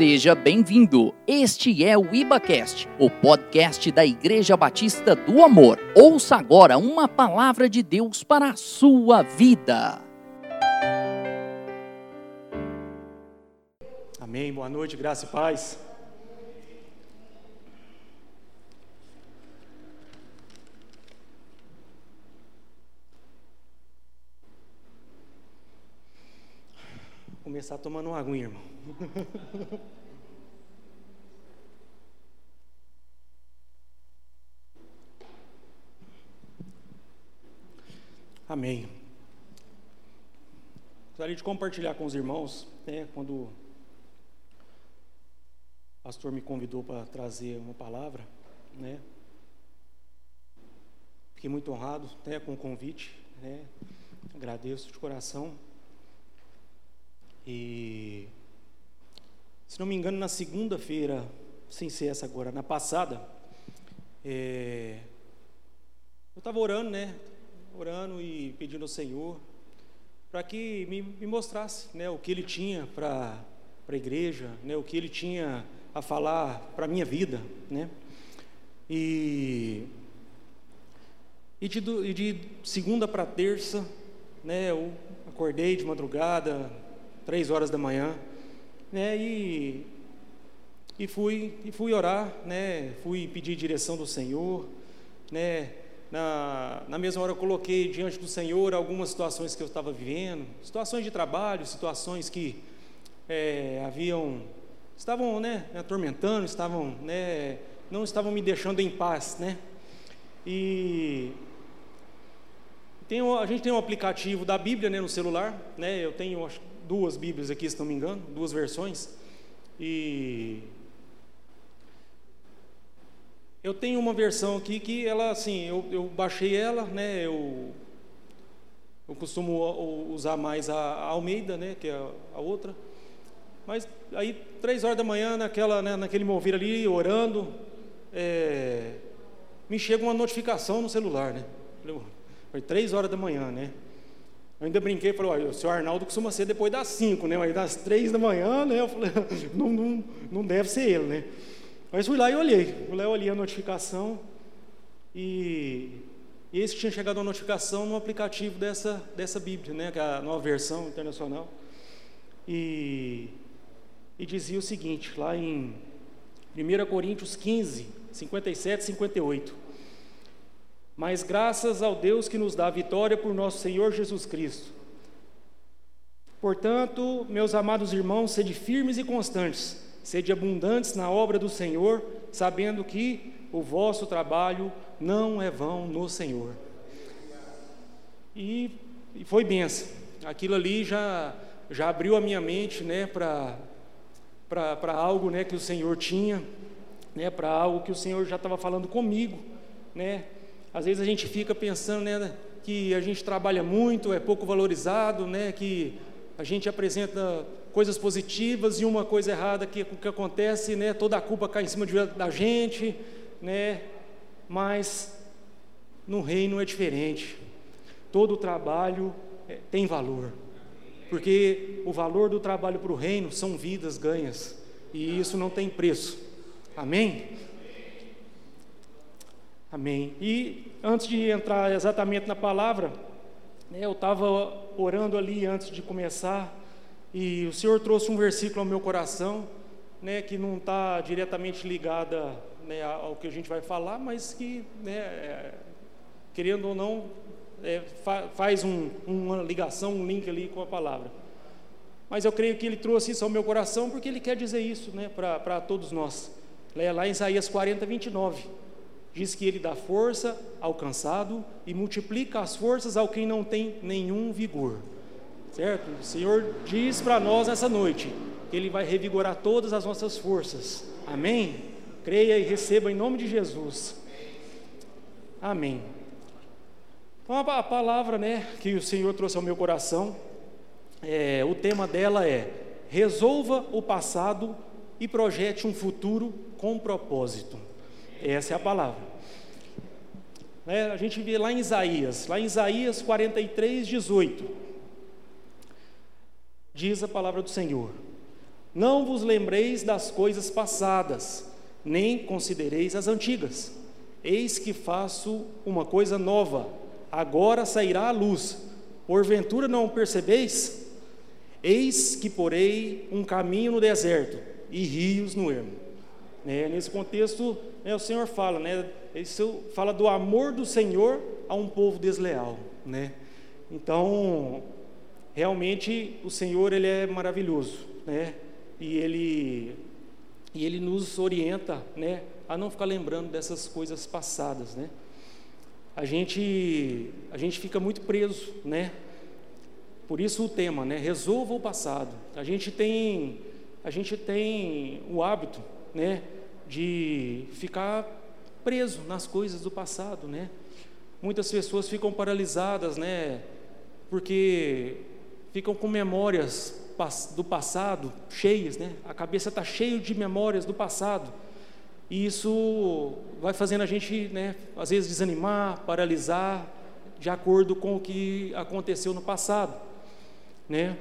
Seja bem-vindo. Este é o IbaCast, o podcast da Igreja Batista do Amor. Ouça agora uma palavra de Deus para a sua vida. Amém. Boa noite, graça e paz. Começar tomando uma aguinha, irmão. Amém. Gostaria de compartilhar com os irmãos, né, quando o pastor me convidou para trazer uma palavra, né? Fiquei muito honrado, né, com o convite, né? Agradeço de coração. E se não me engano, na segunda-feira, sem ser essa agora, na passada, é, eu estava orando, né? Orando e pedindo ao Senhor para que me, me, mostrasse né, o que Ele tinha para a igreja, né, o que Ele tinha a falar para a minha vida, né? E, e, de, de segunda para terça, né, eu acordei de madrugada, três horas da manhã, né, e, e, fui, e fui orar, né, fui pedir direção do Senhor, né, na, na mesma hora eu coloquei diante do Senhor algumas situações que eu estava vivendo, situações de trabalho, situações que é, haviam, estavam né, me atormentando, estavam, né, não estavam me deixando em paz, né, e tem, a gente tem um aplicativo da Bíblia né, no celular, né, eu tenho acho, duas Bíblias aqui, se não me engano, duas versões. E eu tenho uma versão aqui que ela, assim, eu, eu baixei ela, né? Eu, eu costumo usar mais a, Almeida, né? Que é a, a, outra. Mas aí, três horas da manhã, naquela, né, naquele mover ali, orando, é, me chega uma notificação no celular, né? Foi três horas da manhã, né? Eu ainda brinquei, falei, o senhor Arnaldo costuma ser depois das 5, né? Mas das 3 da manhã, né? Eu falei, não, não, não deve ser ele, né? Mas fui lá e olhei. Fui lá e olhei a notificação. E, e esse tinha chegado a notificação no aplicativo dessa, dessa Bíblia, né? Que é a nova versão internacional. E, e dizia o seguinte, lá em 1 Coríntios 15, 57 e 58 mas graças ao Deus que nos dá a vitória por nosso Senhor Jesus Cristo. Portanto, meus amados irmãos, sede firmes e constantes, sede abundantes na obra do Senhor, sabendo que o vosso trabalho não é vão no Senhor. E, e foi benção. Aquilo ali já, já abriu a minha mente né, para algo né, que o Senhor tinha, né, para algo que o Senhor já estava falando comigo, né, às vezes a gente fica pensando né, que a gente trabalha muito, é pouco valorizado, né, que a gente apresenta coisas positivas e uma coisa errada que, que acontece, né, toda a culpa cai em cima de, da gente, né, mas no reino é diferente. Todo trabalho é, tem valor, porque o valor do trabalho para o reino são vidas ganhas, e isso não tem preço. Amém? Amém. E antes de entrar exatamente na palavra, né, eu estava orando ali antes de começar, e o Senhor trouxe um versículo ao meu coração, né, que não está diretamente ligada né, ao que a gente vai falar, mas que, né, é, querendo ou não, é, fa faz um, uma ligação, um link ali com a palavra. Mas eu creio que ele trouxe isso ao meu coração porque ele quer dizer isso né, para todos nós. Lá em Isaías 40, 29 diz que ele dá força ao cansado e multiplica as forças ao quem não tem nenhum vigor. Certo? O Senhor diz para nós nessa noite que ele vai revigorar todas as nossas forças. Amém? Creia e receba em nome de Jesus. Amém. Então a palavra, né, que o Senhor trouxe ao meu coração, é, o tema dela é resolva o passado e projete um futuro com propósito. Essa é a palavra. É, a gente vê lá em Isaías, lá em Isaías 43, 18. Diz a palavra do Senhor: Não vos lembreis das coisas passadas, nem considereis as antigas. Eis que faço uma coisa nova, agora sairá a luz. Porventura não percebeis? Eis que porei um caminho no deserto e rios no ermo. Né? Nesse contexto, né, o Senhor fala, né? Isso fala do amor do Senhor a um povo desleal, né? Então, realmente o Senhor ele é maravilhoso, né? E ele e ele nos orienta, né, a não ficar lembrando dessas coisas passadas, né? A gente a gente fica muito preso, né? Por isso o tema, né? Resolva o passado. A gente tem a gente tem o hábito, né, de ficar preso nas coisas do passado, né? Muitas pessoas ficam paralisadas, né? Porque ficam com memórias do passado cheias, né? A cabeça está cheia de memórias do passado. E isso vai fazendo a gente, né, às vezes desanimar, paralisar, de acordo com o que aconteceu no passado, né?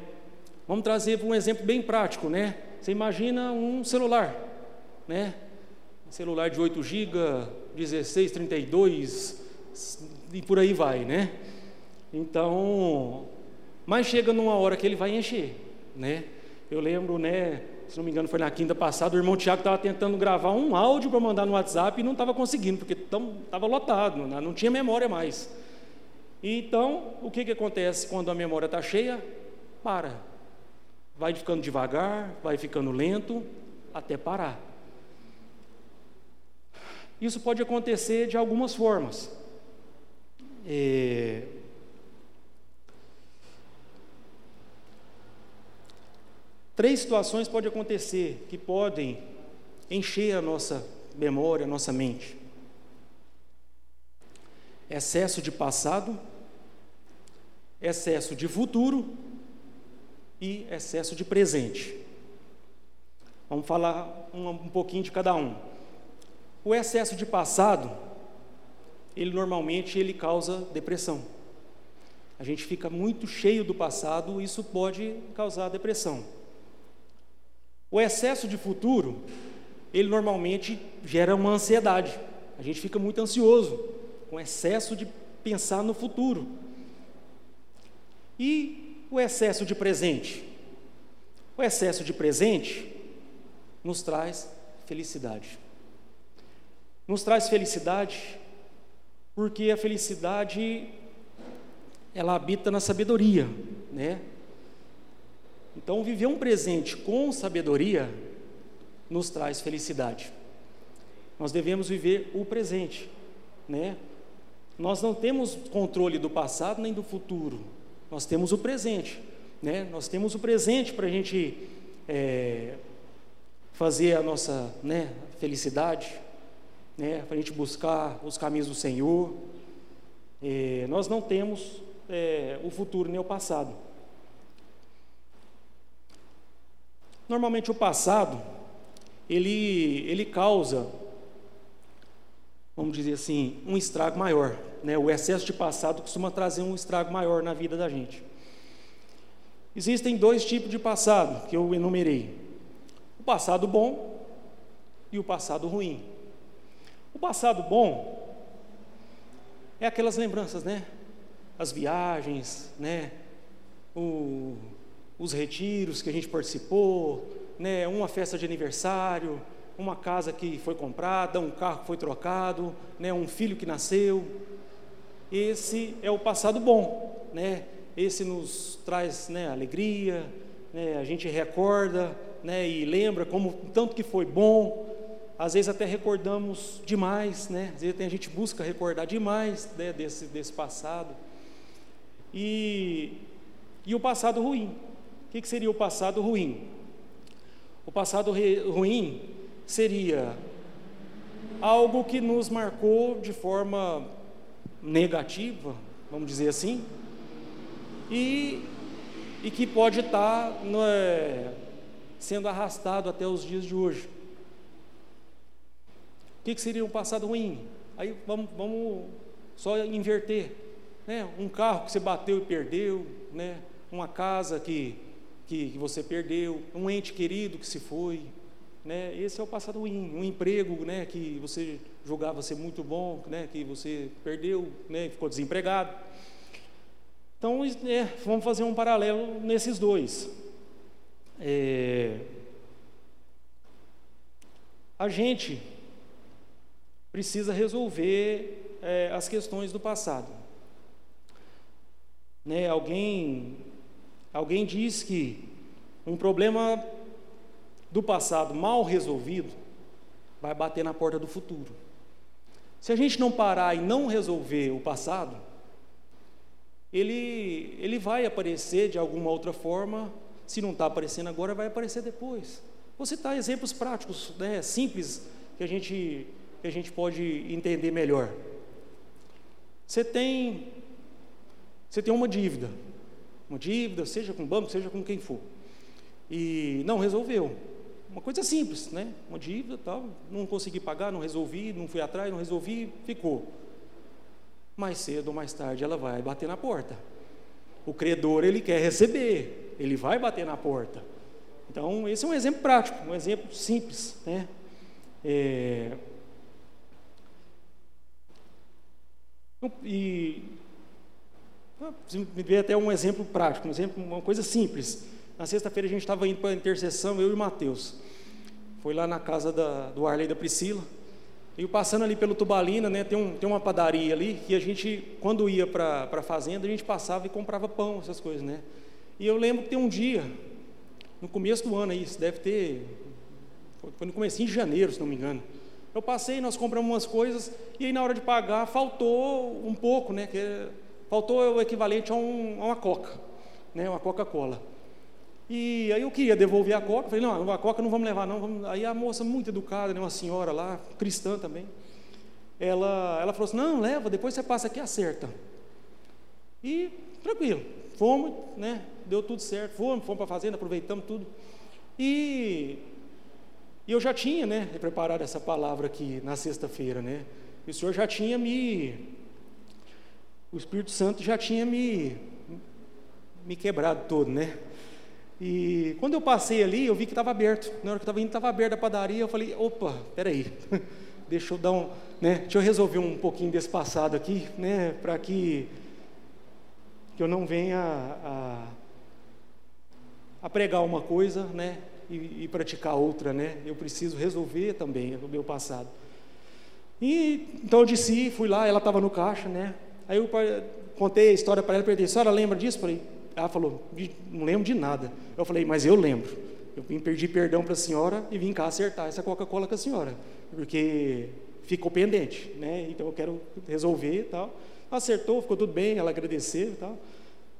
Vamos trazer um exemplo bem prático, né? Você imagina um celular, né? Celular de 8 GB, 16, 32 e por aí vai, né? Então, mas chega numa hora que ele vai encher, né? Eu lembro, né? Se não me engano, foi na quinta passada, o irmão Tiago estava tentando gravar um áudio para mandar no WhatsApp e não estava conseguindo, porque estava lotado, né? não tinha memória mais. Então, o que, que acontece quando a memória está cheia? Para. Vai ficando devagar, vai ficando lento, até parar. Isso pode acontecer de algumas formas. É, Três situações podem acontecer que podem encher a nossa memória, a nossa mente: excesso de passado, excesso de futuro e excesso de presente. Vamos falar um, um pouquinho de cada um. O excesso de passado, ele normalmente ele causa depressão. A gente fica muito cheio do passado, isso pode causar depressão. O excesso de futuro, ele normalmente gera uma ansiedade. A gente fica muito ansioso com excesso de pensar no futuro. E o excesso de presente? O excesso de presente nos traz felicidade. Nos traz felicidade porque a felicidade ela habita na sabedoria, né? Então, viver um presente com sabedoria nos traz felicidade. Nós devemos viver o presente, né? Nós não temos controle do passado nem do futuro, nós temos o presente, né? Nós temos o presente para a gente é, fazer a nossa né, felicidade, né? Para a gente buscar os caminhos do Senhor. É, nós não temos é, o futuro nem o passado. Normalmente o passado, ele, ele causa, vamos dizer assim, um estrago maior. Né? O excesso de passado costuma trazer um estrago maior na vida da gente. Existem dois tipos de passado que eu enumerei: o passado bom e o passado ruim. O passado bom é aquelas lembranças, né? As viagens, né? O, os retiros que a gente participou, né, uma festa de aniversário, uma casa que foi comprada, um carro que foi trocado, né, um filho que nasceu. Esse é o passado bom, né? Esse nos traz né, alegria, né, a gente recorda né, e lembra como tanto que foi bom. Às vezes até recordamos demais, né? Às vezes a gente busca recordar demais né, desse, desse passado. E, e o passado ruim, o que, que seria o passado ruim? O passado ruim seria algo que nos marcou de forma negativa, vamos dizer assim, e, e que pode estar é, sendo arrastado até os dias de hoje. O que, que seria um passado ruim? Aí vamos, vamos só inverter. Né? Um carro que você bateu e perdeu, né? uma casa que que, que você perdeu, um ente querido que se foi, né? Esse é o passado ruim, um emprego, né, que você julgava ser muito bom, né, que você perdeu, né, ficou desempregado. Então, é, vamos fazer um paralelo nesses dois. É, a gente precisa resolver é, as questões do passado. Né, alguém, alguém diz que um problema do passado mal resolvido vai bater na porta do futuro. Se a gente não parar e não resolver o passado, ele, ele vai aparecer de alguma outra forma. Se não está aparecendo agora, vai aparecer depois. Vou citar exemplos práticos, né, simples, que a, gente, que a gente pode entender melhor. Você tem, você tem uma dívida, uma dívida, seja com o banco, seja com quem for, e não resolveu. Uma coisa simples, né? Uma dívida, tal, não consegui pagar, não resolvi, não fui atrás, não resolvi, ficou. Mais cedo ou mais tarde ela vai bater na porta. O credor ele quer receber, ele vai bater na porta. Então esse é um exemplo prático, um exemplo simples, né? É... E me veio até um exemplo prático, um exemplo, uma coisa simples. Na sexta-feira a gente estava indo para a intercessão, eu e o Mateus. Foi lá na casa da, do Arley e da Priscila. E passando ali pelo Tubalina, né, tem, um, tem uma padaria ali, que a gente, quando ia para a fazenda, a gente passava e comprava pão, essas coisas, né? E eu lembro que tem um dia, no começo do ano aí, isso deve ter, foi no começo de janeiro, se não me engano. Eu passei, nós compramos umas coisas, e aí na hora de pagar, faltou um pouco, né? Que, faltou o equivalente a, um, a uma coca, né? Uma Coca-Cola. E aí eu queria devolver a coca, falei, não, a coca não vamos levar não. Vamos... Aí a moça muito educada, né, uma senhora lá, cristã também, ela, ela falou assim, não, leva, depois você passa aqui e acerta. E tranquilo, fomos, né, deu tudo certo, fomos, fomos para a fazenda, aproveitamos tudo. E, e eu já tinha, né, preparado essa palavra aqui na sexta-feira, né, e o Senhor já tinha me, o Espírito Santo já tinha me, me quebrado todo, né, e quando eu passei ali, eu vi que estava aberto. Na hora que eu estava indo, estava aberto a padaria. Eu falei: opa, peraí, deixa eu dar um. Né, deixa eu resolver um pouquinho desse passado aqui, né, para que, que eu não venha a, a pregar uma coisa né, e, e, praticar outra. Né, eu preciso resolver também o meu passado. E, então eu disse, fui lá, ela estava no caixa. Né, aí eu contei a história para ela, perguntei: a senhora lembra disso? Falei: ela falou, não lembro de nada. Eu falei, mas eu lembro. Eu vim pedir perdão para a senhora e vim cá acertar essa Coca-Cola com a senhora, porque ficou pendente, né? Então eu quero resolver e tal. Acertou, ficou tudo bem, ela agradeceu e tal.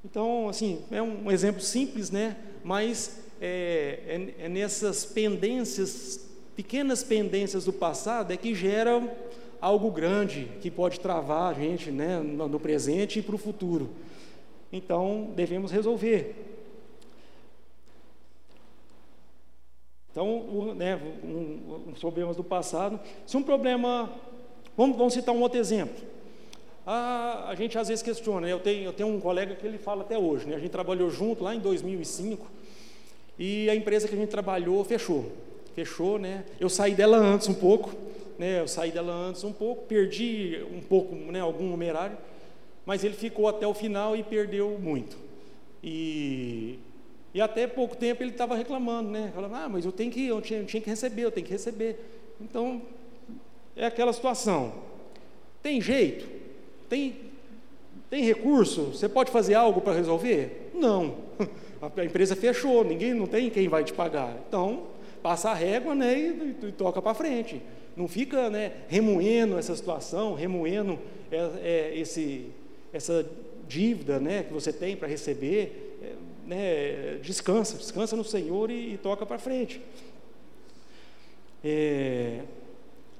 Então, assim, é um exemplo simples, né? Mas é, é, é nessas pendências, pequenas pendências do passado, é que geram algo grande que pode travar a gente, né? No presente e para o futuro. Então, devemos resolver. Então, né, um, um, problemas do passado. Se um problema, vamos, vamos citar um outro exemplo. A, a gente às vezes questiona, né, eu tenho, eu tenho um colega que ele fala até hoje, né, a gente trabalhou junto lá em 2005 e a empresa que a gente trabalhou fechou. Fechou, né? Eu saí dela antes um pouco, né? Eu saí dela antes um pouco, perdi um pouco, né, algum numerário, mas ele ficou até o final e perdeu muito. E, e até pouco tempo ele estava reclamando, né? Falando, ah, mas eu tenho que, eu tinha, eu tinha que receber, eu tenho que receber. Então, é aquela situação. Tem jeito? Tem, tem recurso? Você pode fazer algo para resolver? Não. A empresa fechou, ninguém não tem quem vai te pagar. Então, passa a régua né, e, e, e toca para frente. Não fica né, remoendo essa situação, remoendo é, é, esse, essa dívida né, que você tem para receber, é, né, descansa, descansa no Senhor e, e toca para frente. É,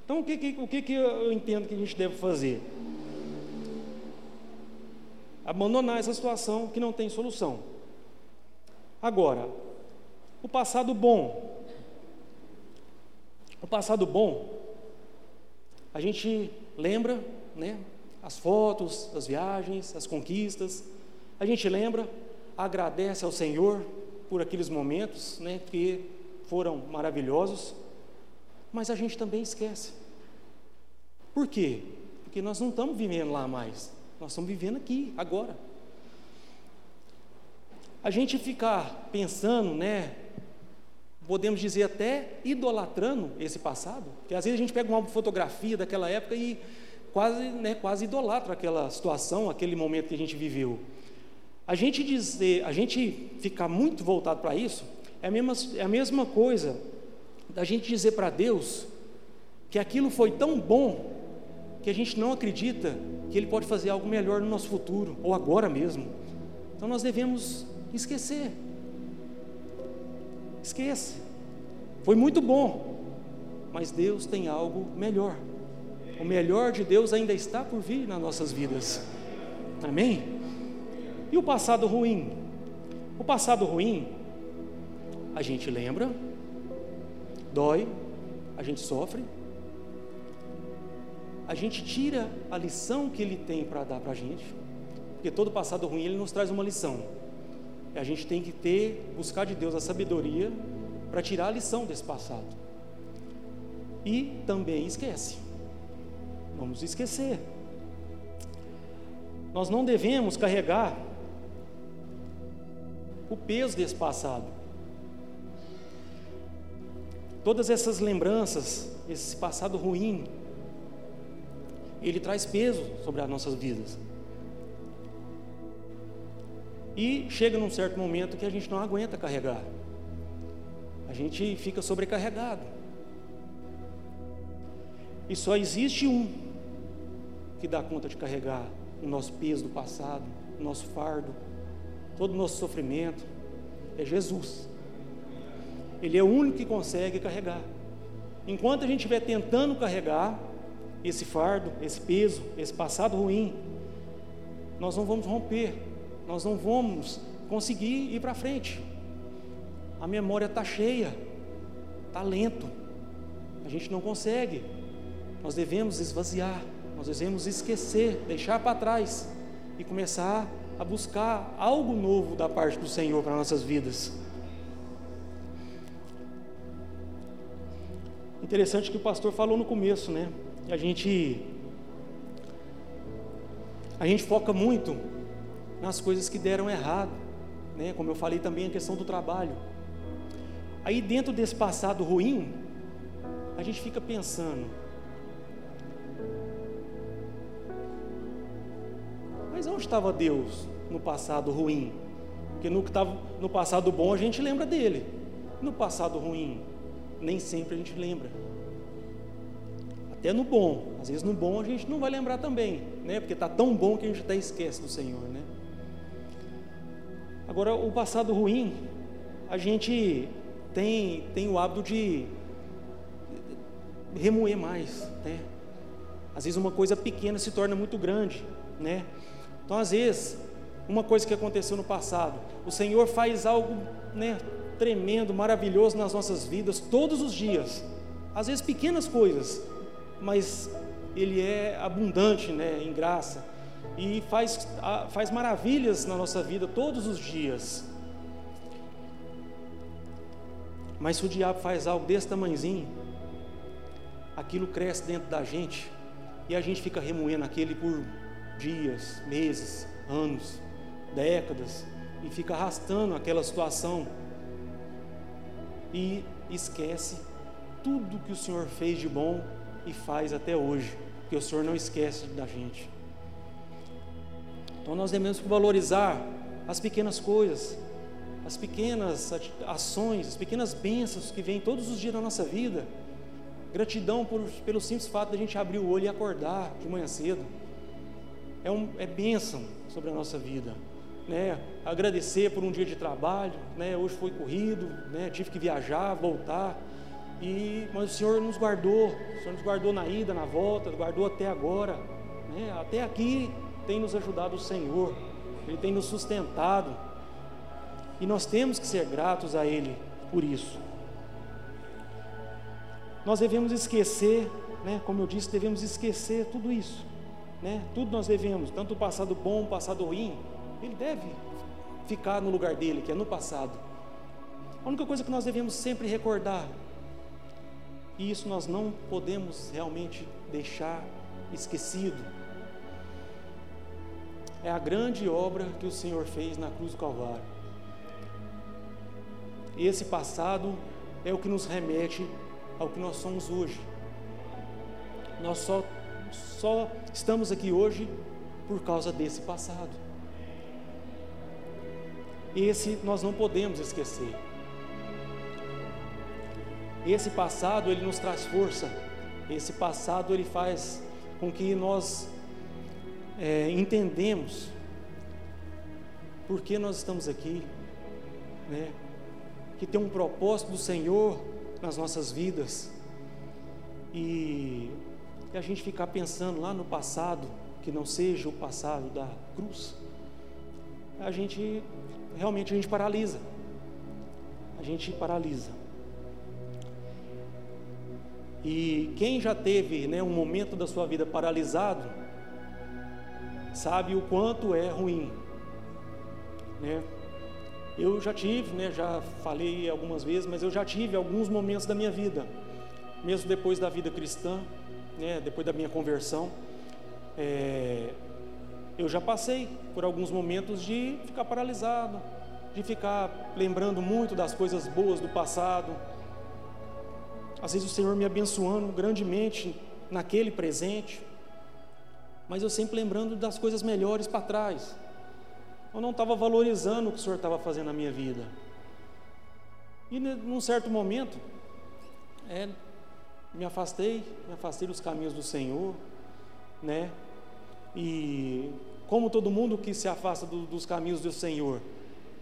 então, o, que, que, o que, que eu entendo que a gente deve fazer? Abandonar essa situação que não tem solução. Agora, o passado bom. O passado bom, a gente lembra, né? as fotos, as viagens, as conquistas. A gente lembra, agradece ao Senhor, por aqueles momentos, né, que foram maravilhosos, mas a gente também esquece. Por quê? Porque nós não estamos vivendo lá mais, nós estamos vivendo aqui, agora. A gente ficar pensando, né, podemos dizer até idolatrando esse passado, porque às vezes a gente pega uma fotografia daquela época e quase, né, quase idolatra aquela situação, aquele momento que a gente viveu. A gente dizer, a gente ficar muito voltado para isso, é a mesma, é a mesma coisa da gente dizer para Deus que aquilo foi tão bom que a gente não acredita que Ele pode fazer algo melhor no nosso futuro, ou agora mesmo. Então nós devemos esquecer. Esqueça. Foi muito bom, mas Deus tem algo melhor. O melhor de Deus ainda está por vir nas nossas vidas. Amém? E o passado ruim? O passado ruim, a gente lembra, dói, a gente sofre, a gente tira a lição que ele tem para dar para a gente, porque todo passado ruim ele nos traz uma lição. A gente tem que ter, buscar de Deus a sabedoria para tirar a lição desse passado. E também esquece. Vamos esquecer. Nós não devemos carregar o peso desse passado. Todas essas lembranças, esse passado ruim, ele traz peso sobre as nossas vidas. E chega num certo momento que a gente não aguenta carregar. A gente fica sobrecarregado. E só existe um que dá conta de carregar o nosso peso do passado, o nosso fardo, todo o nosso sofrimento. É Jesus. Ele é o único que consegue carregar. Enquanto a gente estiver tentando carregar esse fardo, esse peso, esse passado ruim, nós não vamos romper, nós não vamos conseguir ir para frente. A memória está cheia, está lento, a gente não consegue. Nós devemos esvaziar, nós devemos esquecer, deixar para trás e começar a buscar algo novo da parte do Senhor para nossas vidas. Interessante que o pastor falou no começo, né? A gente a gente foca muito nas coisas que deram errado, né? Como eu falei também a questão do trabalho. Aí dentro desse passado ruim, a gente fica pensando, Mas onde estava Deus no passado ruim? Porque no, que estava, no passado bom a gente lembra dele. No passado ruim, nem sempre a gente lembra. Até no bom. Às vezes no bom a gente não vai lembrar também, né? Porque está tão bom que a gente até esquece do Senhor, né? Agora, o passado ruim, a gente tem, tem o hábito de remoer mais, né? Às vezes uma coisa pequena se torna muito grande, né? Então, às vezes, uma coisa que aconteceu no passado, o Senhor faz algo né, tremendo, maravilhoso nas nossas vidas, todos os dias. Às vezes, pequenas coisas, mas Ele é abundante né, em graça e faz, faz maravilhas na nossa vida todos os dias. Mas se o diabo faz algo desse tamanhozinho, aquilo cresce dentro da gente e a gente fica remoendo aquele por dias, meses, anos, décadas, e fica arrastando aquela situação e esquece tudo que o Senhor fez de bom e faz até hoje, porque o Senhor não esquece da gente. Então nós devemos valorizar as pequenas coisas, as pequenas ações, as pequenas bênçãos que vêm todos os dias na nossa vida. Gratidão por, pelo simples fato de a gente abrir o olho e acordar de manhã cedo é, um, é bênção sobre a nossa vida. Né? Agradecer por um dia de trabalho, né? hoje foi corrido, né? tive que viajar, voltar, e, mas o Senhor nos guardou, o Senhor nos guardou na ida, na volta, guardou até agora, né? até aqui tem nos ajudado o Senhor, Ele tem nos sustentado, e nós temos que ser gratos a Ele por isso. Nós devemos esquecer, né? como eu disse, devemos esquecer tudo isso né? Tudo nós devemos, tanto o passado bom, o passado ruim, ele deve ficar no lugar dele, que é no passado. A única coisa que nós devemos sempre recordar, e isso nós não podemos realmente deixar esquecido, é a grande obra que o Senhor fez na cruz do Calvário. Esse passado é o que nos remete ao que nós somos hoje. Nós só, só estamos aqui hoje por causa desse passado. Esse nós não podemos esquecer. Esse passado ele nos traz força. Esse passado ele faz com que nós é, entendemos por que nós estamos aqui, né? Que tem um propósito do Senhor nas nossas vidas e, e a gente ficar pensando lá no passado que não seja o passado da cruz, a gente realmente a gente paralisa. A gente paralisa. E quem já teve né, um momento da sua vida paralisado, sabe o quanto é ruim. Né? Eu já tive, né, já falei algumas vezes, mas eu já tive alguns momentos da minha vida, mesmo depois da vida cristã, né, depois da minha conversão, é, eu já passei por alguns momentos de ficar paralisado, de ficar lembrando muito das coisas boas do passado. Às vezes o Senhor me abençoando grandemente naquele presente, mas eu sempre lembrando das coisas melhores para trás. Eu não estava valorizando o que o Senhor estava fazendo na minha vida. E num certo momento, é, me afastei, me afastei dos caminhos do Senhor, né? E como todo mundo que se afasta do, dos caminhos do Senhor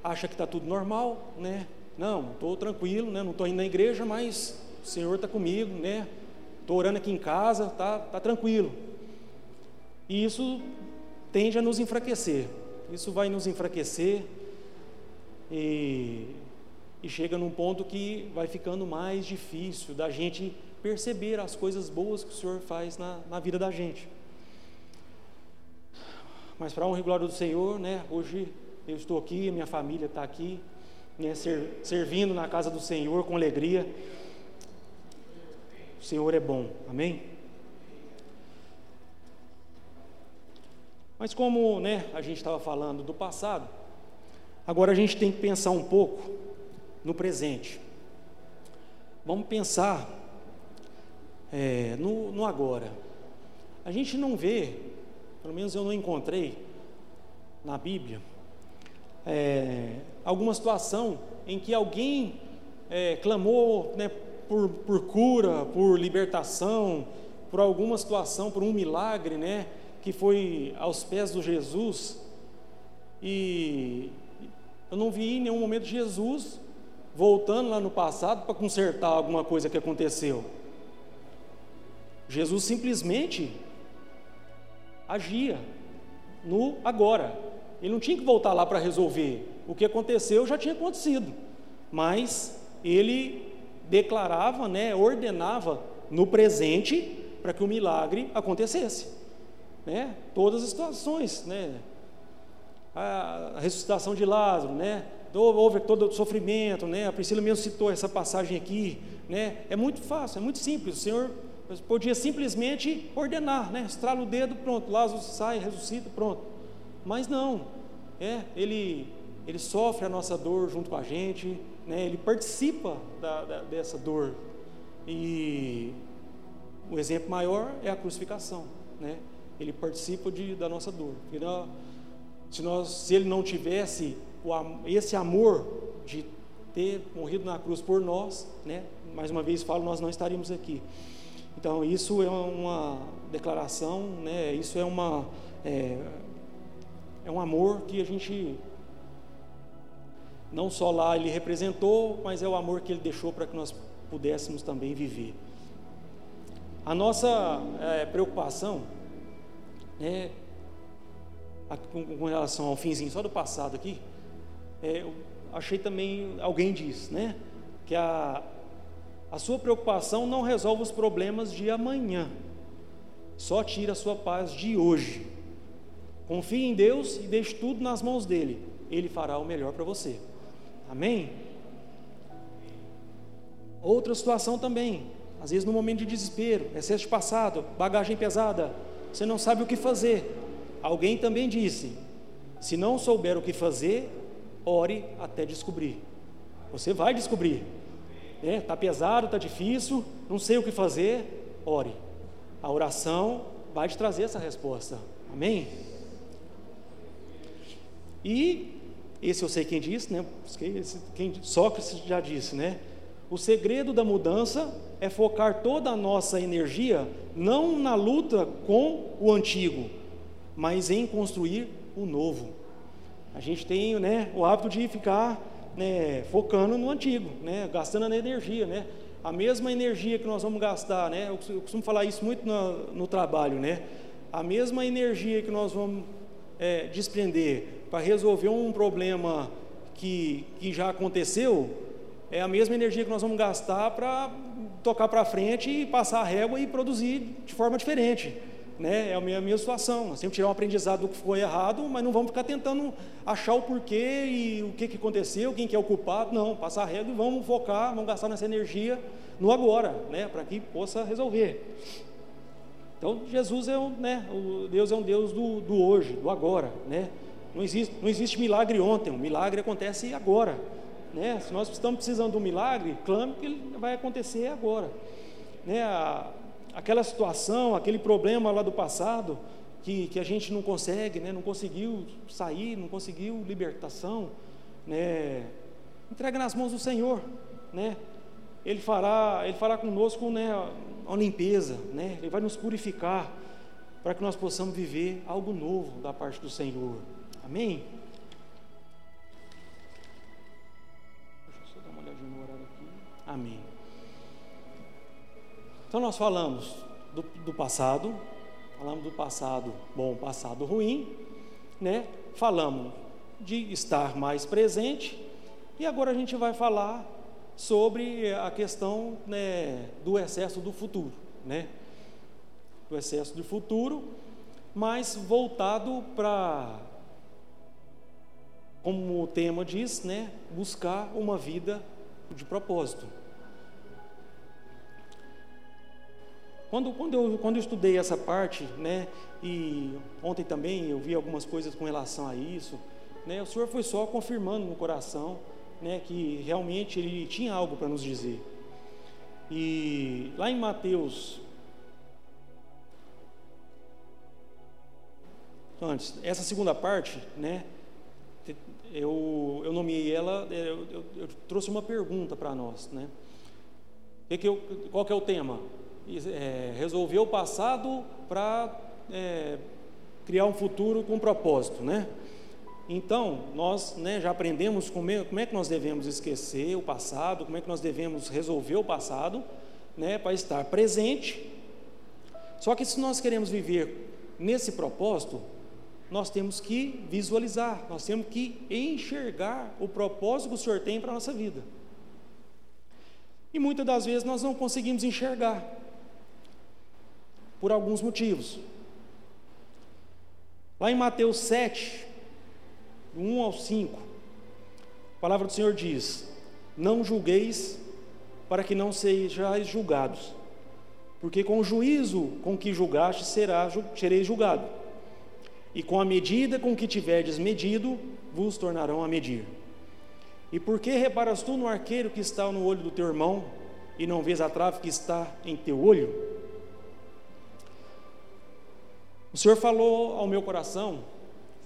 acha que está tudo normal, né? Não, estou tranquilo, né? Não estou indo na igreja, mas o Senhor está comigo, né? Estou orando aqui em casa, tá, tá tranquilo. E isso tende a nos enfraquecer. Isso vai nos enfraquecer e, e chega num ponto que vai ficando mais difícil da gente perceber as coisas boas que o Senhor faz na, na vida da gente. Mas para a honra e glória do Senhor, né, hoje eu estou aqui, minha família está aqui, né, ser, servindo na casa do Senhor com alegria. O Senhor é bom, amém? Mas como né, a gente estava falando do passado, agora a gente tem que pensar um pouco no presente. Vamos pensar é, no, no agora. A gente não vê pelo menos eu não encontrei na Bíblia, é, alguma situação em que alguém é, clamou né, por, por cura, por libertação, por alguma situação, por um milagre, né, que foi aos pés do Jesus, e eu não vi em nenhum momento Jesus voltando lá no passado para consertar alguma coisa que aconteceu. Jesus simplesmente agia no agora. Ele não tinha que voltar lá para resolver. O que aconteceu já tinha acontecido. Mas ele declarava, né, ordenava no presente para que o milagre acontecesse. Né? Todas as situações, né? A ressuscitação de Lázaro, né? Houve todo o sofrimento, né? A Priscila mesmo citou essa passagem aqui, né? É muito fácil, é muito simples. O Senhor podia simplesmente ordenar, né? Estrala o dedo, pronto, Lázaro sai, ressuscita, pronto. Mas não, é, ele, ele sofre a nossa dor junto com a gente, né? Ele participa da, da, dessa dor. E o exemplo maior é a crucificação, né? Ele participa de, da nossa dor. se, nós, se ele não tivesse o, esse amor de ter morrido na cruz por nós, né? Mais uma vez falo, nós não estaríamos aqui. Então, isso é uma declaração, né? isso é, uma, é, é um amor que a gente, não só lá ele representou, mas é o amor que ele deixou para que nós pudéssemos também viver. A nossa é, preocupação, né, com, relação ao finzinho só do passado aqui, é, eu achei também, alguém diz, né, que a, a sua preocupação não resolve os problemas de amanhã, só tira a sua paz de hoje. Confie em Deus e deixe tudo nas mãos dele, ele fará o melhor para você. Amém? Outra situação também, às vezes no momento de desespero, excesso de passado, bagagem pesada, você não sabe o que fazer. Alguém também disse: se não souber o que fazer, ore até descobrir. Você vai descobrir. Está né? Tá pesado, está difícil, não sei o que fazer, ore. A oração vai te trazer essa resposta. Amém? E esse eu sei quem disse, né? Quem, Sócrates já disse, né? O segredo da mudança é focar toda a nossa energia não na luta com o antigo, mas em construir o novo. A gente tem né, o hábito de ficar né, focando no antigo, né, gastando a energia. Né? A mesma energia que nós vamos gastar, né, eu costumo falar isso muito no, no trabalho, né? a mesma energia que nós vamos é, desprender para resolver um problema que, que já aconteceu, é a mesma energia que nós vamos gastar para tocar para frente e passar a régua e produzir de forma diferente. Né? É a mesma, a mesma situação. Nós temos que tirar um aprendizado do que foi errado, mas não vamos ficar tentando achar o porquê e o que, que aconteceu, quem que é o culpado. Não, passar a régua e vamos focar, vamos gastar nessa energia no agora, né? para que possa resolver. Então, Jesus é um, né, o Deus é um Deus do, do hoje, do agora, né? Não existe, não existe milagre ontem, o milagre acontece agora. Né? Se nós estamos precisando de um milagre, clame que ele vai acontecer agora. Né? A, aquela situação, aquele problema lá do passado, que, que a gente não consegue, né? não conseguiu sair, não conseguiu libertação, né? entrega nas mãos do Senhor. Né? Ele fará, ele fará conosco né, a limpeza, né? ele vai nos purificar para que nós possamos viver algo novo da parte do Senhor. Amém? Amém. Então nós falamos do, do passado, falamos do passado bom, passado ruim, né? Falamos de estar mais presente e agora a gente vai falar sobre a questão né, do excesso do futuro, né? Do excesso do futuro, mas voltado para como o tema diz, né, buscar uma vida de propósito. Quando, quando, eu, quando eu estudei essa parte, né, e ontem também eu vi algumas coisas com relação a isso, né, o Senhor foi só confirmando no coração, né, que realmente Ele tinha algo para nos dizer. E lá em Mateus, antes, essa segunda parte, né, eu, eu nomeei ela, eu, eu, eu trouxe uma pergunta para nós, né? Que que eu, qual que é o tema? É, resolver o passado para é, criar um futuro com propósito, né? Então, nós né, já aprendemos como é, como é, que nós devemos esquecer o passado, como é que nós devemos resolver o passado, né, para estar presente. Só que se nós queremos viver nesse propósito, nós temos que visualizar, nós temos que enxergar o propósito que o Senhor tem para a nossa vida. E muitas das vezes nós não conseguimos enxergar, por alguns motivos. Lá em Mateus 7, 1 ao 5, a palavra do Senhor diz: Não julgueis para que não sejais julgados, porque com o juízo com que julgaste sereis julgado e com a medida com que tiverdes medido, vos tornarão a medir. E por que reparas tu no arqueiro que está no olho do teu irmão, e não vês a trave que está em teu olho? O Senhor falou ao meu coração,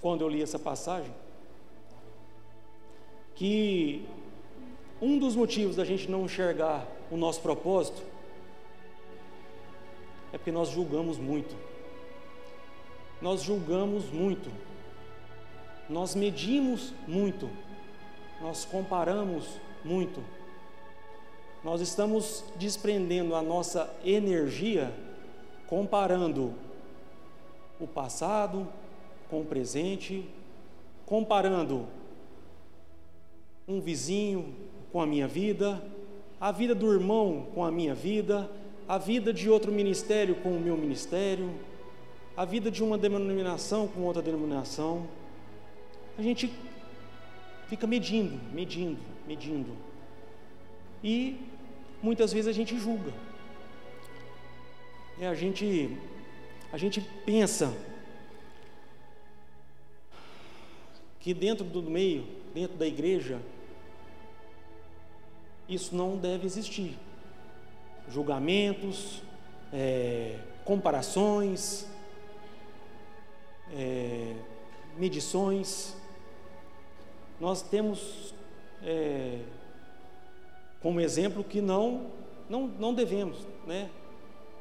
quando eu li essa passagem, que um dos motivos da gente não enxergar o nosso propósito é porque nós julgamos muito. Nós julgamos muito, nós medimos muito, nós comparamos muito, nós estamos desprendendo a nossa energia comparando o passado com o presente, comparando um vizinho com a minha vida, a vida do irmão com a minha vida, a vida de outro ministério com o meu ministério, a vida de uma denominação com outra denominação. A gente fica medindo, medindo, medindo. E muitas vezes a gente julga. É, a gente a gente pensa que dentro do meio, dentro da igreja, isso não deve existir. Julgamentos, é, comparações, é, medições. Nós temos é, como exemplo que não, não, não devemos, né?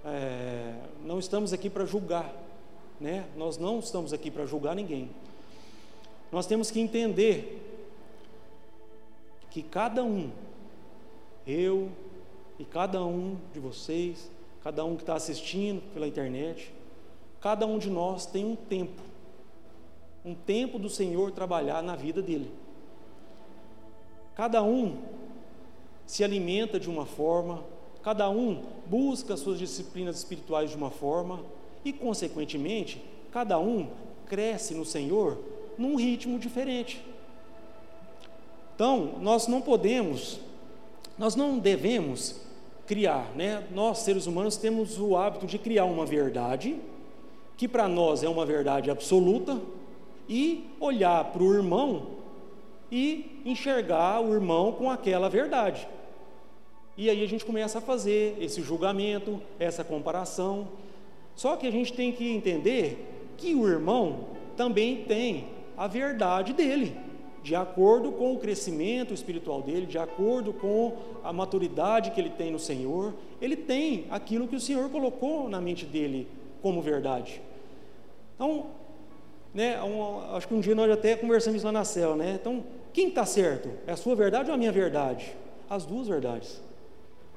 É, não estamos aqui para julgar, né? Nós não estamos aqui para julgar ninguém. Nós temos que entender que cada um, eu e cada um de vocês, cada um que está assistindo pela internet, cada um de nós tem um tempo, um tempo do Senhor trabalhar na vida dele. Cada um se alimenta de uma forma, cada um busca as suas disciplinas espirituais de uma forma e, consequentemente, cada um cresce no Senhor num ritmo diferente. Então, nós não podemos, nós não devemos criar, né? Nós, seres humanos, temos o hábito de criar uma verdade, que para nós é uma verdade absoluta, e olhar para o irmão e enxergar o irmão com aquela verdade. E aí a gente começa a fazer esse julgamento, essa comparação. Só que a gente tem que entender que o irmão também tem a verdade dele de acordo com o crescimento espiritual dele, de acordo com a maturidade que ele tem no Senhor, ele tem aquilo que o Senhor colocou na mente dele como verdade. Então, né, um, acho que um dia nós até conversamos lá na cela, né? Então, quem está certo? É a sua verdade ou a minha verdade? As duas verdades.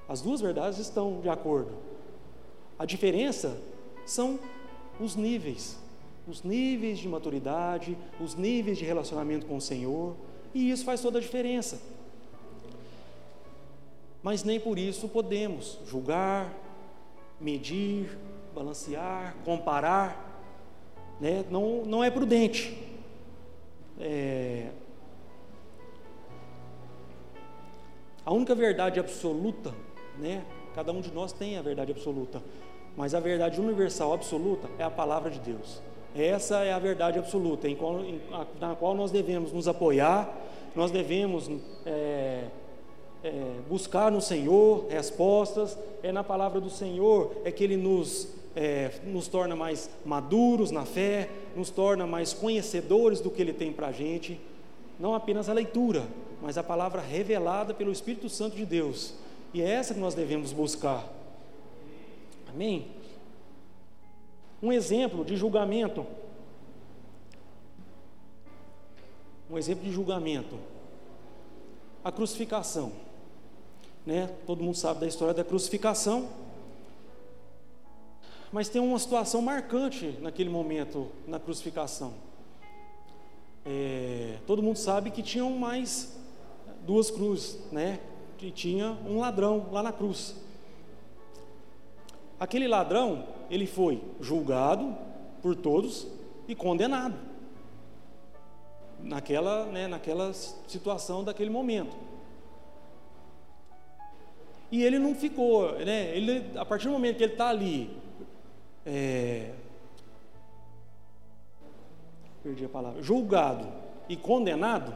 As duas verdades estão de acordo. A diferença são os níveis os níveis de maturidade, os níveis de relacionamento com o Senhor, e isso faz toda a diferença. Mas nem por isso podemos julgar, medir, balancear, comparar, né? não, não é prudente. É... A única verdade absoluta, né? cada um de nós tem a verdade absoluta, mas a verdade universal absoluta é a palavra de Deus. Essa é a verdade absoluta, em qual, em, na qual nós devemos nos apoiar, nós devemos é, é, buscar no Senhor respostas. É na palavra do Senhor é que Ele nos, é, nos torna mais maduros na fé, nos torna mais conhecedores do que Ele tem para a gente. Não apenas a leitura, mas a palavra revelada pelo Espírito Santo de Deus. E é essa que nós devemos buscar. Amém? Um exemplo de julgamento. Um exemplo de julgamento. A crucificação. Né? Todo mundo sabe da história da crucificação. Mas tem uma situação marcante naquele momento na crucificação. É, todo mundo sabe que tinham mais duas cruzes, né? E tinha um ladrão lá na cruz. Aquele ladrão, ele foi julgado por todos e condenado naquela, né, naquela situação daquele momento. E ele não ficou, né? Ele, a partir do momento que ele está ali, é, perdi a palavra, julgado e condenado,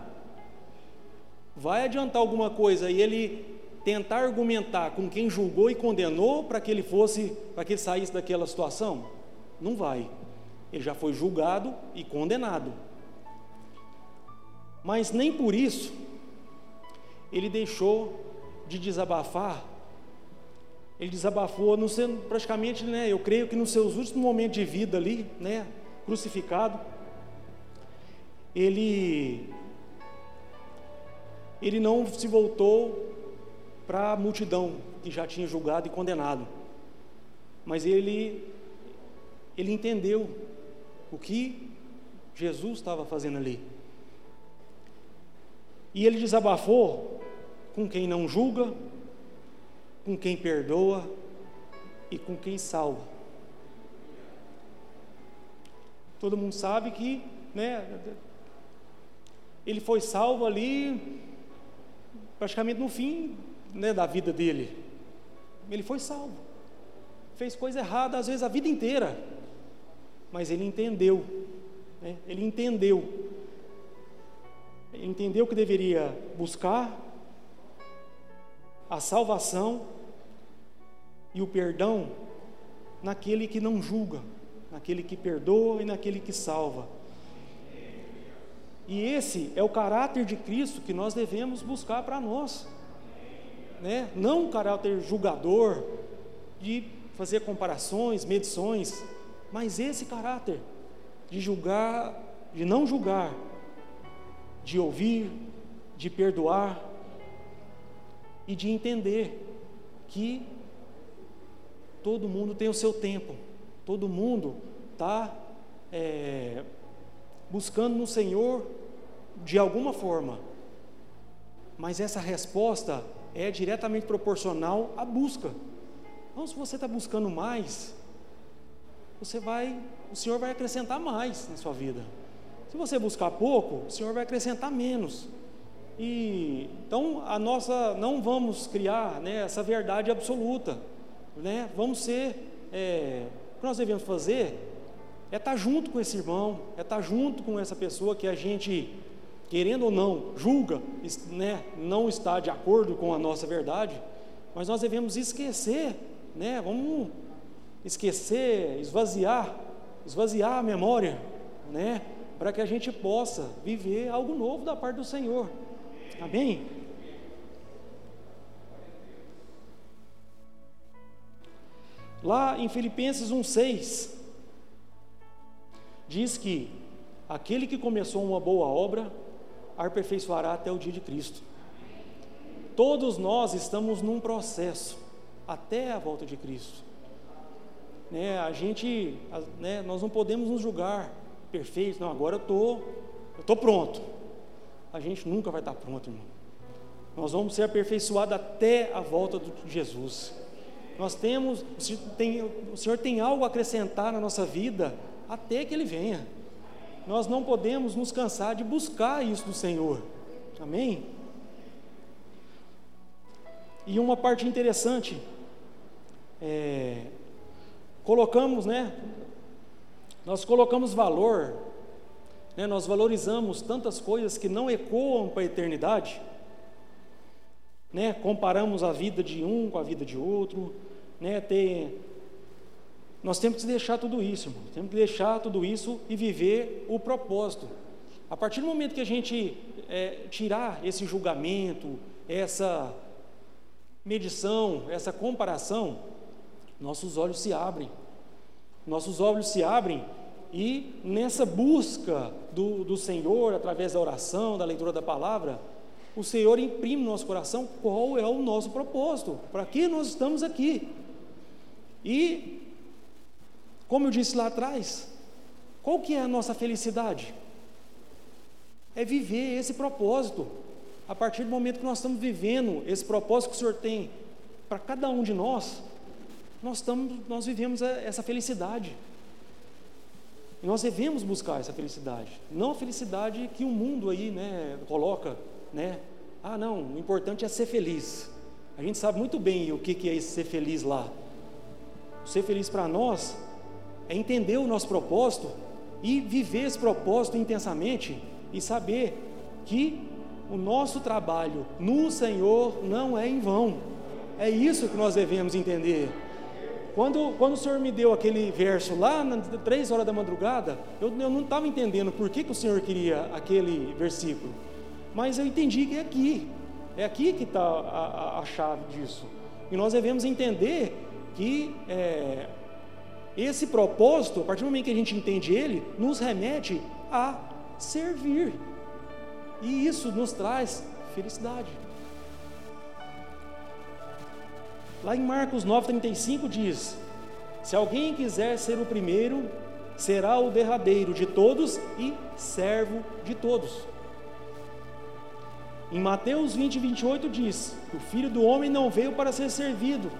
vai adiantar alguma coisa e ele tentar argumentar com quem julgou e condenou para que ele fosse, para que ele saísse daquela situação? Não vai. Ele já foi julgado e condenado. Mas nem por isso ele deixou de desabafar. Ele desabafou no seu, praticamente, né, eu creio que nos seus últimos momentos de vida ali, né, crucificado, ele ele não se voltou para a multidão que já tinha julgado e condenado. Mas ele, ele entendeu o que Jesus estava fazendo ali. E ele desabafou com quem não julga, com quem perdoa e com quem salva. Todo mundo sabe que, né, ele foi salvo ali praticamente no fim né, da vida dele. ele foi salvo. Fez coisa errada, às vezes, a vida inteira. Mas ele entendeu. Né? Ele entendeu. Ele entendeu que deveria buscar a salvação e o perdão naquele que não julga, naquele que perdoa e naquele que salva. E esse é o caráter de Cristo que nós devemos buscar para nós. Né? Não um caráter julgador, de fazer comparações, medições, mas esse caráter de julgar, de não julgar, de ouvir, de perdoar e de entender que todo mundo tem o seu tempo, todo mundo está é, buscando no Senhor de alguma forma, mas essa resposta é diretamente proporcional à busca. Então, se você está buscando mais, você vai, o Senhor vai acrescentar mais na sua vida. Se você buscar pouco, o Senhor vai acrescentar menos. E então a nossa, não vamos criar né, essa verdade absoluta né? Vamos ser, é, o que nós devemos fazer é estar junto com esse irmão, é estar junto com essa pessoa que a gente, querendo ou não, julga, né, não está de acordo com a nossa verdade, mas nós devemos esquecer, né, vamos esquecer, esvaziar, esvaziar a memória, né, para que a gente possa viver algo novo da parte do Senhor. Amém? Lá em Filipenses 1,6, diz que aquele que começou uma boa obra, aperfeiçoará até o dia de Cristo. Todos nós estamos num processo até a volta de Cristo. Né, a gente, né, nós não podemos nos julgar perfeitos, não, agora eu tô, eu tô pronto. A gente nunca vai estar pronto, irmão. Nós vamos ser aperfeiçoados até a volta de Jesus. Nós temos, o Senhor tem, o Senhor tem algo a acrescentar na nossa vida até que Ele venha. Nós não podemos nos cansar de buscar isso do Senhor. Amém? E uma parte interessante, é, colocamos, né? Nós colocamos valor, né, nós valorizamos tantas coisas que não ecoam para a eternidade, né? Comparamos a vida de um com a vida de outro, né, ter. Nós temos que deixar tudo isso, irmão. Temos que deixar tudo isso e viver o propósito. A partir do momento que a gente é, tirar esse julgamento, essa medição, essa comparação, nossos olhos se abrem. Nossos olhos se abrem e nessa busca do, do Senhor, através da oração, da leitura da palavra, o Senhor imprime no nosso coração qual é o nosso propósito, para que nós estamos aqui. E, como eu disse lá atrás, qual que é a nossa felicidade? É viver esse propósito. A partir do momento que nós estamos vivendo esse propósito que o Senhor tem para cada um de nós, nós, estamos, nós vivemos essa felicidade. E nós devemos buscar essa felicidade, não a felicidade que o mundo aí, né, coloca, né? Ah, não, o importante é ser feliz. A gente sabe muito bem o que, é ser feliz lá. Ser feliz para nós é entender o nosso propósito e viver esse propósito intensamente e saber que o nosso trabalho no Senhor não é em vão. É isso que nós devemos entender. Quando, quando o Senhor me deu aquele verso lá, nas três horas da madrugada, eu, eu não estava entendendo por que, que o Senhor queria aquele versículo. Mas eu entendi que é aqui. É aqui que está a, a, a chave disso. E nós devemos entender que é, esse propósito, a partir do momento que a gente entende ele, nos remete a servir. E isso nos traz felicidade. Lá em Marcos 9,35 diz: Se alguém quiser ser o primeiro, será o derradeiro de todos e servo de todos. Em Mateus 20, 28 diz: O filho do homem não veio para ser servido,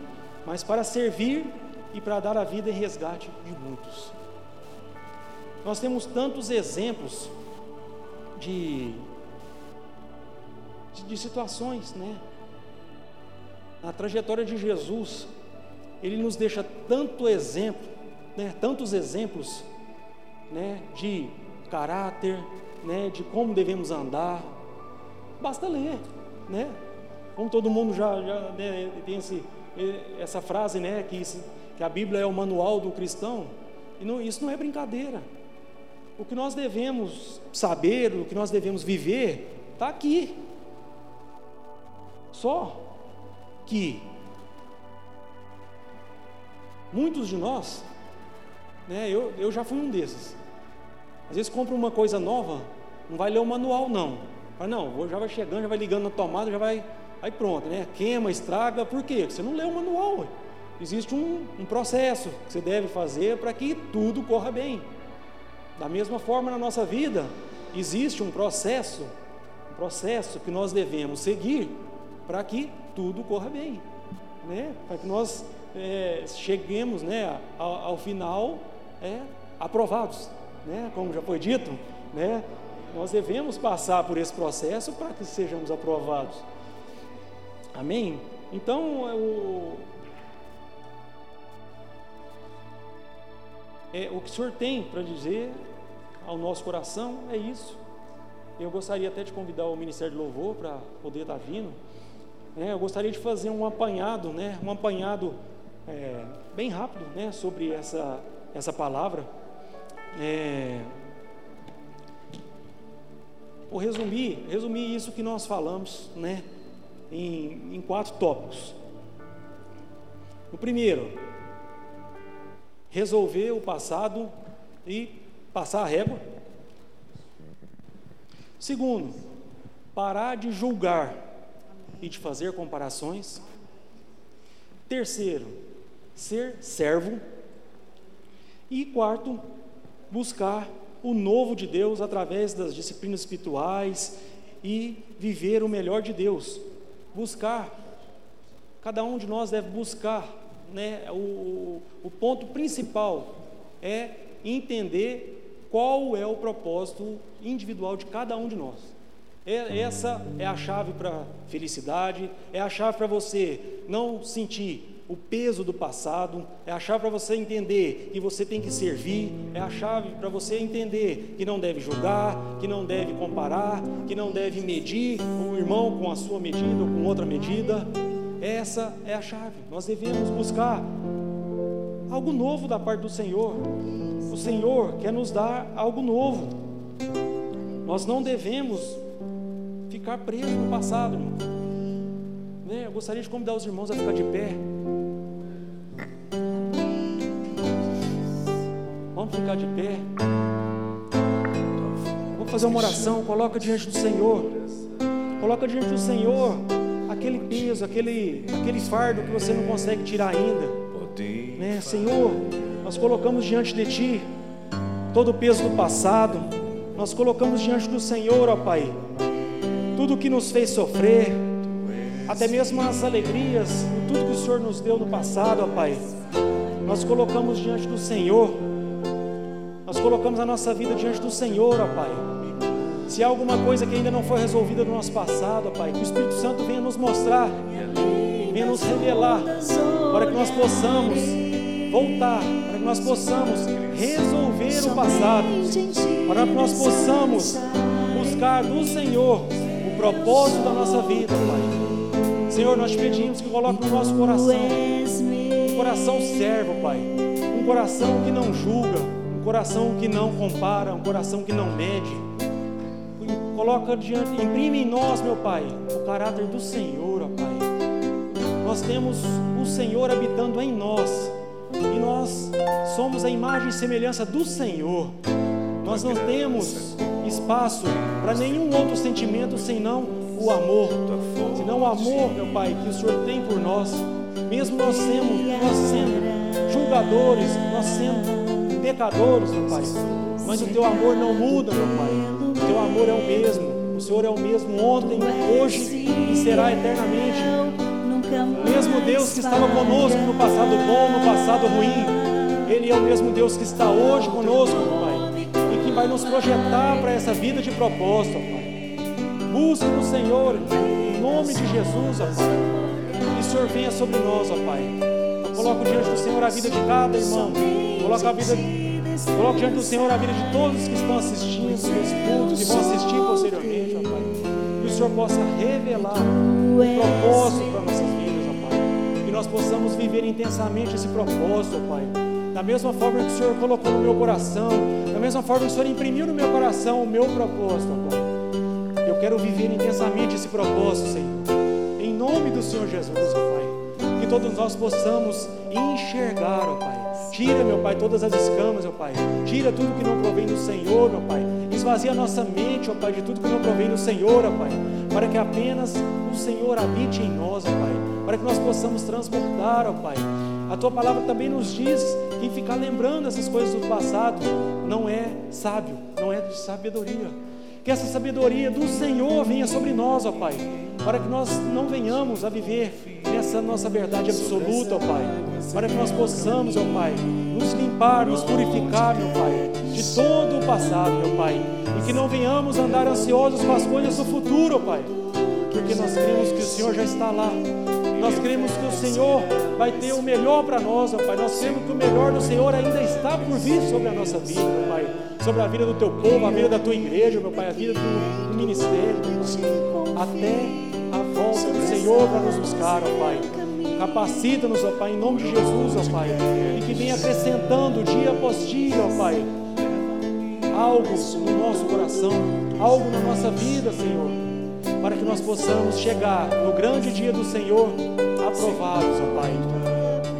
mas para servir e para dar a vida em resgate de muitos. Nós temos tantos exemplos de, de, de situações, né? Na trajetória de Jesus, ele nos deixa tanto exemplo, né, tantos exemplos né, de caráter, né, de como devemos andar. Basta ler, né? Como todo mundo já, já né, tem esse, essa frase, né, que, que a Bíblia é o manual do cristão. E não, isso não é brincadeira. O que nós devemos saber, o que nós devemos viver, está aqui. Só que muitos de nós, né, eu, eu já fui um desses. Às vezes compra uma coisa nova, não vai ler o manual não. Fala, não, já vai chegando, já vai ligando na tomada, já vai, aí pronto, né? Queima, estraga, por quê? Porque você não leu o manual. Ué. Existe um, um processo que você deve fazer para que tudo corra bem. Da mesma forma na nossa vida, existe um processo, um processo que nós devemos seguir para que tudo corra bem, né? Para que nós é, cheguemos, né, ao, ao final é, aprovados né? como já foi dito, né? nós devemos passar por esse processo para que sejamos aprovados. Amém? Então, o, é, o que o Senhor tem para dizer ao nosso coração é isso. Eu gostaria até de convidar o Ministério de Louvor para poder estar vindo. É, eu gostaria de fazer um apanhado, né? Um apanhado é, bem rápido, né? Sobre essa essa palavra. É, vou resumir, resumir isso que nós falamos, né, em, em quatro tópicos. O primeiro, resolver o passado e passar a régua. Segundo, parar de julgar e de fazer comparações. Terceiro, ser servo. E quarto, buscar o novo de Deus através das disciplinas espirituais e viver o melhor de Deus. Buscar, cada um de nós deve buscar, né? O, o ponto principal é entender qual é o propósito individual de cada um de nós. É, essa é a chave para felicidade, é a chave para você não sentir o peso do passado, é a chave para você entender que você tem que servir, é a chave para você entender que não deve julgar, que não deve comparar, que não deve medir um irmão com a sua medida ou com outra medida. Essa é a chave. Nós devemos buscar algo novo da parte do Senhor. O Senhor quer nos dar algo novo. Nós não devemos ficar presos no passado. Né? Eu gostaria de convidar os irmãos a ficar de pé. Vamos ficar de pé. Vamos fazer uma oração. Coloca diante do Senhor. Coloca diante do Senhor aquele peso, aquele, aquele fardo que você não consegue tirar ainda. Né? Senhor, nós colocamos diante de Ti todo o peso do passado. Nós colocamos diante do Senhor, ó Pai, tudo que nos fez sofrer, até mesmo as alegrias, tudo que o Senhor nos deu no passado, ó Pai. Nós colocamos diante do Senhor. Nós colocamos a nossa vida diante do Senhor, ó Pai. Se há alguma coisa que ainda não foi resolvida no nosso passado, Pai, que o Espírito Santo venha nos mostrar, venha nos revelar, para que nós possamos voltar, para que nós possamos resolver o passado, para que nós possamos buscar do Senhor o propósito da nossa vida, Pai. Senhor, nós te pedimos que coloque no nosso coração um coração servo, Pai, um coração que não julga, um coração que não compara, um coração que não mede. Coloca diante, imprime em nós, meu Pai, o caráter do Senhor, ó Pai. Nós temos o Senhor habitando em nós, e nós somos a imagem e semelhança do Senhor. Nós não temos espaço para nenhum outro sentimento senão o amor, senão o amor, meu Pai, que o Senhor tem por nós. Mesmo nós sendo, nós sendo julgadores, nós sendo pecadores, meu Pai. Mas o teu amor não muda, meu Pai. Teu amor é o mesmo. O Senhor é o mesmo ontem, hoje e será eternamente. O mesmo Deus que estava conosco no passado bom, no passado ruim. Ele é o mesmo Deus que está hoje conosco, Pai. E que vai nos projetar para essa vida de propósito, Pai. Busque no Senhor, em nome de Jesus, Pai. Que o Senhor venha sobre nós, Pai Coloco diante do Senhor a vida de cada irmão. Coloco a vida Coloco diante do Senhor a vida de todos que estão assistindo esse culto, que vão assistir posteriormente, ó Pai. Que o Senhor possa revelar o propósito para nossas vidas, ó Pai. Que nós possamos viver intensamente esse propósito, ó Pai. Da mesma forma que o Senhor colocou no meu coração, da mesma forma que o Senhor imprimiu no meu coração o meu propósito, ó Pai. Eu quero viver intensamente esse propósito, Senhor. Em nome do Senhor Jesus, ó Pai. Que todos nós possamos enxergar, ó Pai Tira, meu Pai, todas as escamas, meu Pai. Tira tudo que não provém do Senhor, meu Pai. Esvazia a nossa mente, ó Pai, de tudo que não provém do Senhor, ó Pai. Para que apenas o Senhor habite em nós, ó Pai. Para que nós possamos transportar, ó Pai. A tua palavra também nos diz que ficar lembrando essas coisas do passado não é sábio, não é de sabedoria. Que essa sabedoria do Senhor venha sobre nós, ó Pai, para que nós não venhamos a viver nessa nossa verdade absoluta, ó Pai, para que nós possamos, ó Pai, nos limpar, nos purificar, meu Pai, de todo o passado, meu Pai, e que não venhamos andar ansiosos com as coisas do futuro, ó Pai, porque nós cremos que o Senhor já está lá. Nós cremos que o Senhor vai ter o melhor para nós, ó Pai. Nós cremos que o melhor do Senhor ainda está por vir sobre a nossa vida, meu Pai sobre a vida do teu povo, a vida da tua igreja, meu Pai, a vida do, do ministério, até a volta do Senhor para nos buscar, ó Pai. Capacita-nos, ó Pai, em nome de Jesus, ó Pai, e que venha acrescentando dia após dia, ó Pai, algo no nosso coração, algo na nossa vida, Senhor, para que nós possamos chegar no grande dia do Senhor aprovados, ó Pai.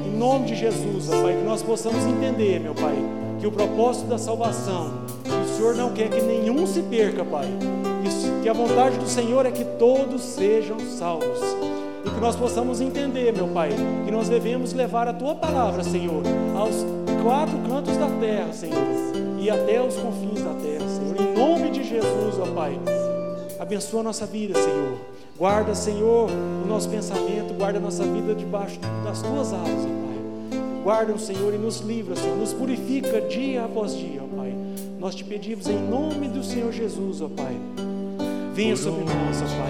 Em nome de Jesus, ó Pai, que nós possamos entender, meu Pai que o propósito da salvação, o Senhor não quer que nenhum se perca, Pai. Que a vontade do Senhor é que todos sejam salvos. E que nós possamos entender, meu Pai, que nós devemos levar a tua palavra, Senhor, aos quatro cantos da terra, Senhor, e até os confins da terra, Senhor. Em nome de Jesus, ó Pai. Abençoa a nossa vida, Senhor. Guarda, Senhor, o nosso pensamento, guarda a nossa vida debaixo das tuas asas, ó Pai. Guarda o Senhor e nos livra, Senhor, nos purifica dia após dia, ó Pai. Nós te pedimos em nome do Senhor Jesus, ó Pai. Venha sobre nós, ó Pai.